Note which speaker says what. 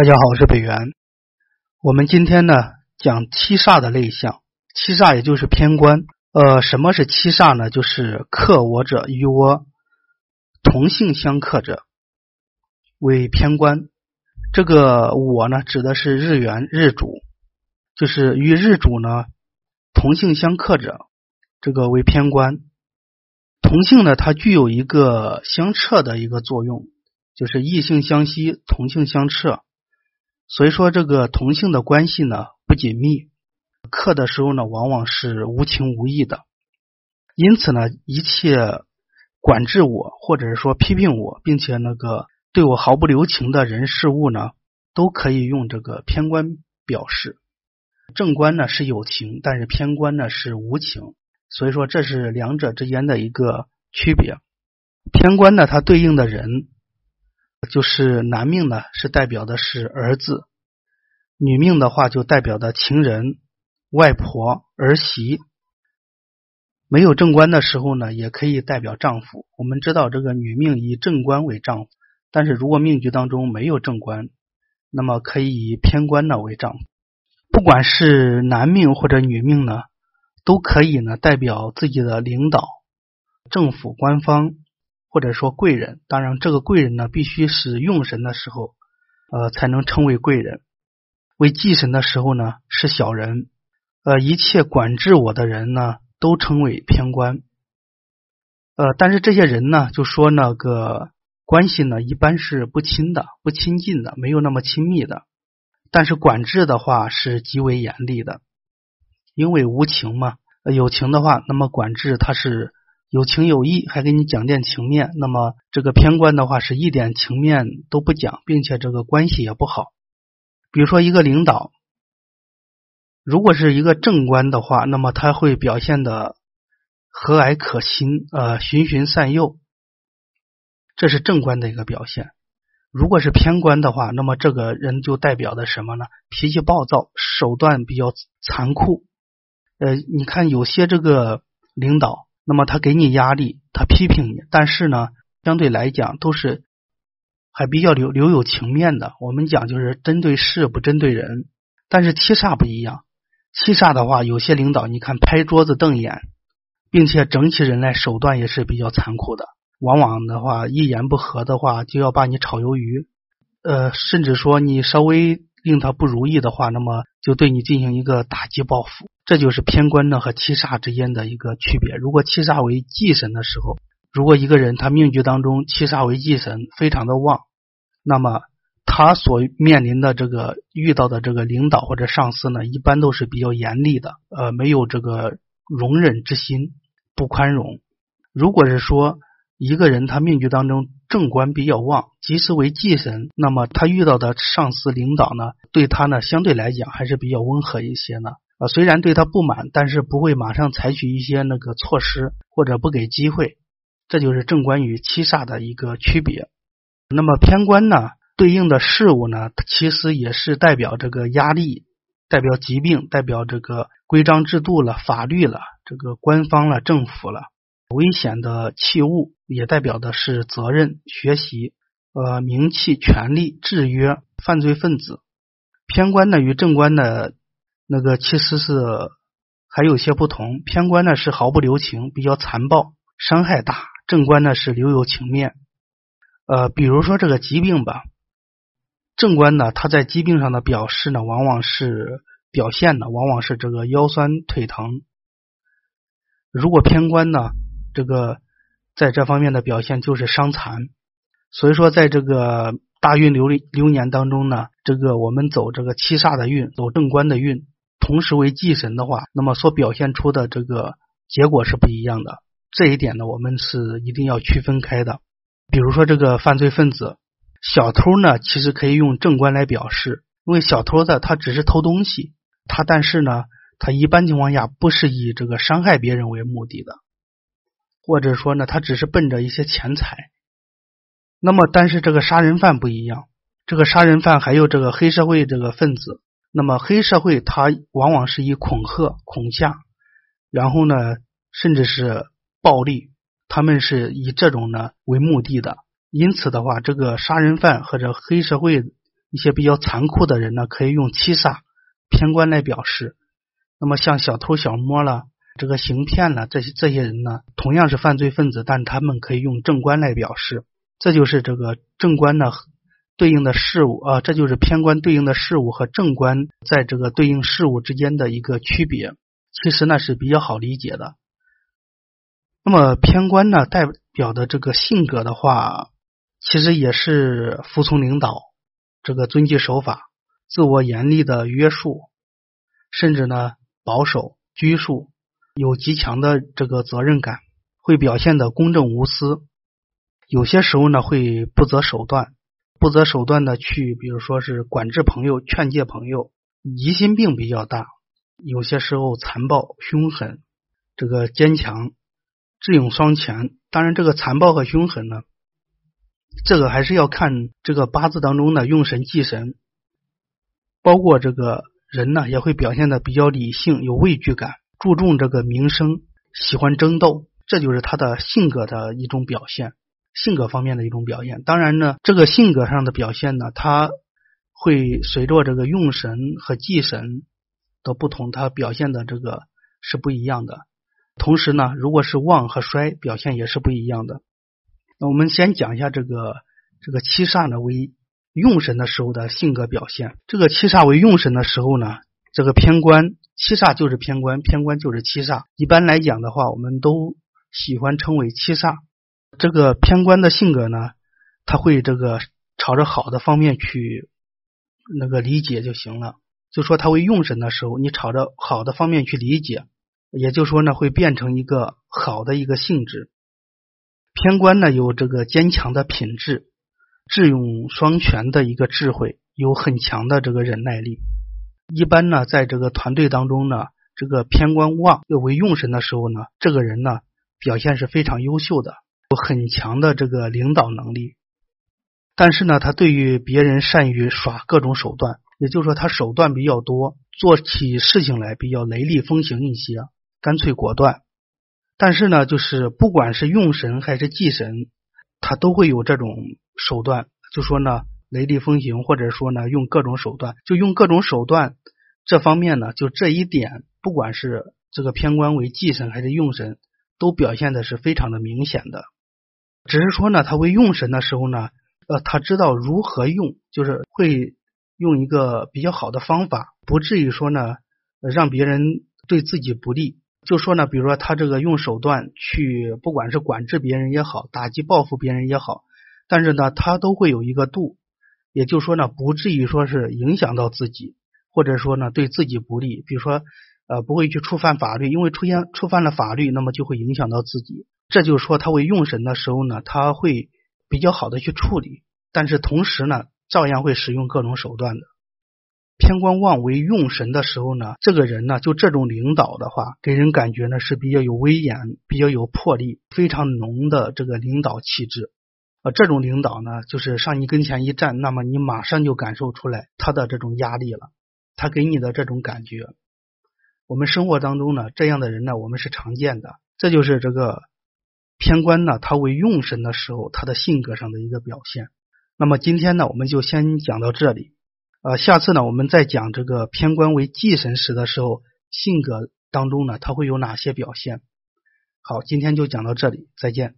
Speaker 1: 大家好，我是北元。我们今天呢讲七煞的类象，七煞也就是偏官。呃，什么是七煞呢？就是克我者与我同性相克者为偏官。这个我呢指的是日元日主，就是与日主呢同性相克者，这个为偏官。同性呢，它具有一个相斥的一个作用，就是异性相吸，同性相斥。所以说，这个同性的关系呢不紧密，克的时候呢往往是无情无义的。因此呢，一切管制我或者是说批评我，并且那个对我毫不留情的人事物呢，都可以用这个偏官表示。正官呢是有情，但是偏官呢是无情。所以说，这是两者之间的一个区别。偏官呢，它对应的人就是男命呢，是代表的是儿子；女命的话，就代表的情人、外婆、儿媳。没有正官的时候呢，也可以代表丈夫。我们知道，这个女命以正官为丈夫，但是如果命局当中没有正官，那么可以以偏官呢为丈夫。不管是男命或者女命呢。都可以呢，代表自己的领导、政府官方，或者说贵人。当然，这个贵人呢，必须是用神的时候，呃，才能称为贵人。为忌神的时候呢，是小人。呃，一切管制我的人呢，都称为偏官。呃，但是这些人呢，就说那个关系呢，一般是不亲的、不亲近的，没有那么亲密的。但是管制的话是极为严厉的。因为无情嘛，有情的话，那么管制他是有情有义，还给你讲点情面。那么这个偏官的话，是一点情面都不讲，并且这个关系也不好。比如说一个领导，如果是一个正官的话，那么他会表现的和蔼可亲，呃，循循善诱，这是正官的一个表现。如果是偏官的话，那么这个人就代表的什么呢？脾气暴躁，手段比较残酷。呃，你看有些这个领导，那么他给你压力，他批评你，但是呢，相对来讲都是还比较留留有情面的。我们讲就是针对事不针对人，但是七煞不一样。七煞的话，有些领导你看拍桌子瞪眼，并且整起人来手段也是比较残酷的。往往的话一言不合的话就要把你炒鱿鱼，呃，甚至说你稍微令他不如意的话，那么就对你进行一个打击报复。这就是偏官呢和七煞之间的一个区别。如果七煞为忌神的时候，如果一个人他命局当中七煞为忌神非常的旺，那么他所面临的这个遇到的这个领导或者上司呢，一般都是比较严厉的，呃，没有这个容忍之心，不宽容。如果是说一个人他命局当中正官比较旺，即使为忌神，那么他遇到的上司领导呢，对他呢相对来讲还是比较温和一些呢。啊，虽然对他不满，但是不会马上采取一些那个措施，或者不给机会，这就是正官与七煞的一个区别。那么偏官呢，对应的事物呢，其实也是代表这个压力，代表疾病，代表这个规章制度了、法律了、这个官方了、政府了，危险的器物，也代表的是责任、学习、呃名气、权力、制约、犯罪分子。偏官呢，与正官的。那个其实是还有些不同，偏官呢是毫不留情，比较残暴，伤害大；正官呢是留有情面。呃，比如说这个疾病吧，正官呢他在疾病上的表示呢，往往是表现的，往往是这个腰酸腿疼。如果偏官呢，这个在这方面的表现就是伤残。所以说，在这个大运流流年当中呢，这个我们走这个七煞的运，走正官的运。同时为忌神的话，那么所表现出的这个结果是不一样的。这一点呢，我们是一定要区分开的。比如说这个犯罪分子小偷呢，其实可以用正官来表示，因为小偷的他只是偷东西，他但是呢，他一般情况下不是以这个伤害别人为目的的，或者说呢，他只是奔着一些钱财。那么，但是这个杀人犯不一样，这个杀人犯还有这个黑社会这个分子。那么黑社会他往往是以恐吓、恐吓，然后呢，甚至是暴力，他们是以这种呢为目的的。因此的话，这个杀人犯或者黑社会一些比较残酷的人呢，可以用七煞偏官来表示。那么像小偷小摸了，这个行骗了，这些这些人呢，同样是犯罪分子，但他们可以用正官来表示。这就是这个正官呢对应的事物啊，这就是偏官对应的事物和正官在这个对应事物之间的一个区别。其实呢是比较好理解的。那么偏官呢代表的这个性格的话，其实也是服从领导，这个遵纪守法，自我严厉的约束，甚至呢保守拘束，有极强的这个责任感，会表现的公正无私。有些时候呢，会不择手段，不择手段的去，比如说是管制朋友、劝诫朋友，疑心病比较大。有些时候残暴、凶狠，这个坚强、智勇双全。当然，这个残暴和凶狠呢，这个还是要看这个八字当中的用神忌神。包括这个人呢，也会表现的比较理性、有畏惧感，注重这个名声，喜欢争斗，这就是他的性格的一种表现。性格方面的一种表现，当然呢，这个性格上的表现呢，他会随着这个用神和忌神的不同，它表现的这个是不一样的。同时呢，如果是旺和衰，表现也是不一样的。那我们先讲一下这个这个七煞呢为用神的时候的性格表现。这个七煞为用神的时候呢，这个偏官七煞就是偏官，偏官就是七煞。一般来讲的话，我们都喜欢称为七煞。这个偏官的性格呢，他会这个朝着好的方面去那个理解就行了。就说他会用神的时候，你朝着好的方面去理解，也就说呢，会变成一个好的一个性质。偏官呢有这个坚强的品质，智勇双全的一个智慧，有很强的这个忍耐力。一般呢，在这个团队当中呢，这个偏官旺又为用神的时候呢，这个人呢表现是非常优秀的。有很强的这个领导能力，但是呢，他对于别人善于耍各种手段，也就是说他手段比较多，做起事情来比较雷厉风行一些，干脆果断。但是呢，就是不管是用神还是忌神，他都会有这种手段，就说呢雷厉风行，或者说呢用各种手段，就用各种手段这方面呢，就这一点，不管是这个偏官为忌神还是用神，都表现的是非常的明显的。只是说呢，他为用神的时候呢，呃，他知道如何用，就是会用一个比较好的方法，不至于说呢让别人对自己不利。就说呢，比如说他这个用手段去，不管是管制别人也好，打击报复别人也好，但是呢，他都会有一个度，也就说呢，不至于说是影响到自己，或者说呢对自己不利。比如说呃，不会去触犯法律，因为出现触犯了法律，那么就会影响到自己。这就是说，他为用神的时候呢，他会比较好的去处理，但是同时呢，照样会使用各种手段的。偏官旺为用神的时候呢，这个人呢，就这种领导的话，给人感觉呢是比较有威严、比较有魄力、非常浓的这个领导气质。啊，这种领导呢，就是上你跟前一站，那么你马上就感受出来他的这种压力了，他给你的这种感觉。我们生活当中呢，这样的人呢，我们是常见的。这就是这个。偏官呢，他为用神的时候，他的性格上的一个表现。那么今天呢，我们就先讲到这里。呃，下次呢，我们再讲这个偏官为忌神时的时候，性格当中呢，他会有哪些表现？好，今天就讲到这里，再见。